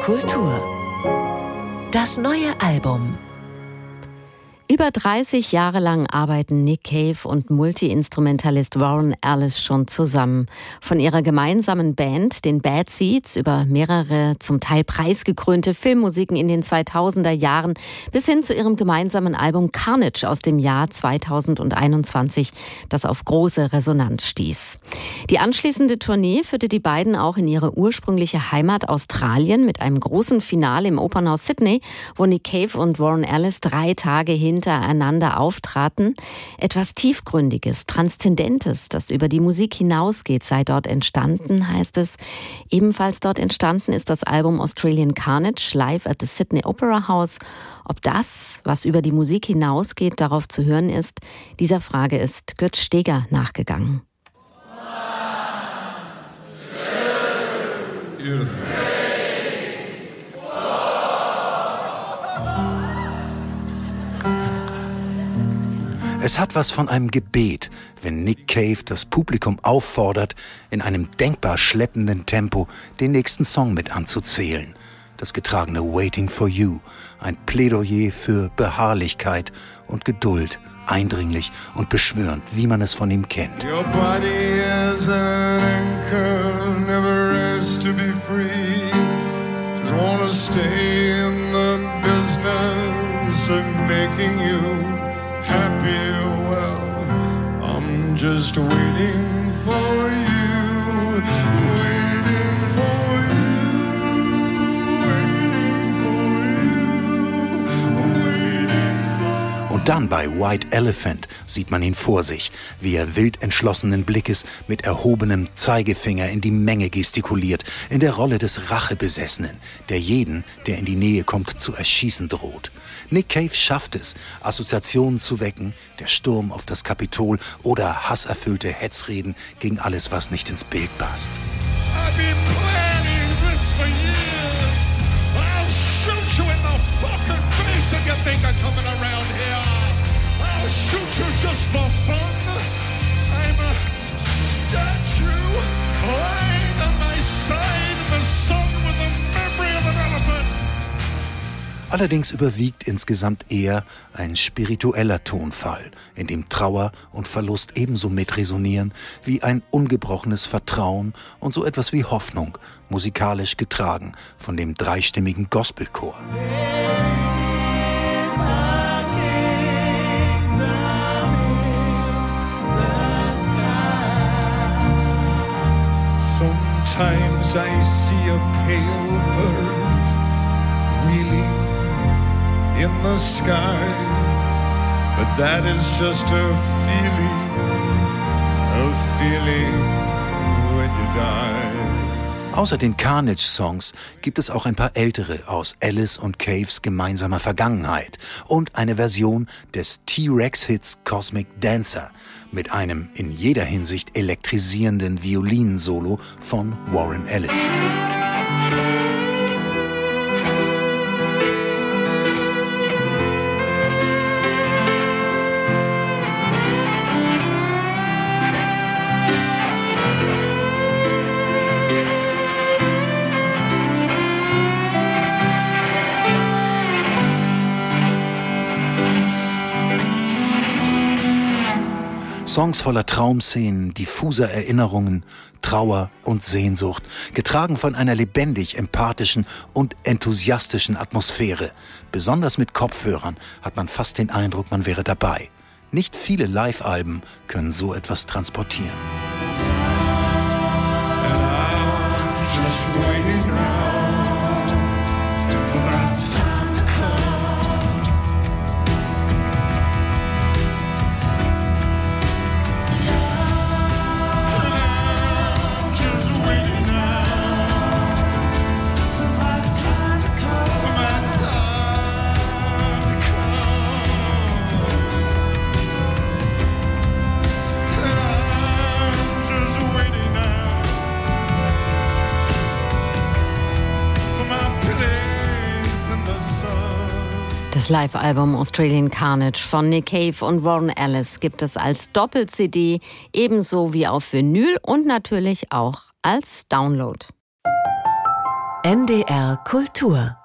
Kultur. Das neue Album. Über 30 Jahre lang arbeiten Nick Cave und Multiinstrumentalist Warren Ellis schon zusammen. Von ihrer gemeinsamen Band, den Bad Seeds, über mehrere zum Teil preisgekrönte Filmmusiken in den 2000er Jahren bis hin zu ihrem gemeinsamen Album Carnage aus dem Jahr 2021, das auf große Resonanz stieß. Die anschließende Tournee führte die beiden auch in ihre ursprüngliche Heimat Australien mit einem großen Finale im Opernhaus Sydney, wo Nick Cave und Warren Ellis drei Tage hin hintereinander auftraten. Etwas Tiefgründiges, Transzendentes, das über die Musik hinausgeht, sei dort entstanden, heißt es. Ebenfalls dort entstanden ist das Album Australian Carnage live at the Sydney Opera House. Ob das, was über die Musik hinausgeht, darauf zu hören ist, dieser Frage ist Götz Steger nachgegangen. Beautiful. Es hat was von einem Gebet, wenn Nick Cave das Publikum auffordert, in einem denkbar schleppenden Tempo den nächsten Song mit anzuzählen. Das getragene Waiting for You, ein Plädoyer für Beharrlichkeit und Geduld, eindringlich und beschwörend, wie man es von ihm kennt. Your body is an anchor, never rest to be free. Just wanna stay in the business of making you happy. Well, I'm just waiting for you, waiting dann bei White Elephant sieht man ihn vor sich, wie er wild entschlossenen Blickes mit erhobenem Zeigefinger in die Menge gestikuliert, in der Rolle des Rachebesessenen, der jeden, der in die Nähe kommt, zu erschießen droht. Nick Cave schafft es, Assoziationen zu wecken, der Sturm auf das Kapitol oder hasserfüllte Hetzreden gegen alles, was nicht ins Bild passt. shoot you just for fun. I'm a statue lying on my side in the sun with the memory of an elephant. Allerdings überwiegt insgesamt eher ein spiritueller Tonfall, in dem Trauer und Verlust ebenso mitresonieren wie ein ungebrochenes Vertrauen und so etwas wie Hoffnung, musikalisch getragen von dem dreistimmigen Gospelchor. Sometimes I see a pale bird wheeling in the sky, but that is just a feeling, a feeling when you die. Außer den Carnage-Songs gibt es auch ein paar ältere aus Alice und Caves gemeinsamer Vergangenheit und eine Version des T-Rex-Hits Cosmic Dancer mit einem in jeder Hinsicht elektrisierenden Violinensolo von Warren Ellis. Songs voller Traumszenen, diffuser Erinnerungen, Trauer und Sehnsucht, getragen von einer lebendig empathischen und enthusiastischen Atmosphäre. Besonders mit Kopfhörern hat man fast den Eindruck, man wäre dabei. Nicht viele Live-Alben können so etwas transportieren. Live-Album Australian Carnage von Nick Cave und Warren Ellis gibt es als Doppel-CD, ebenso wie auf Vinyl und natürlich auch als Download. NDR Kultur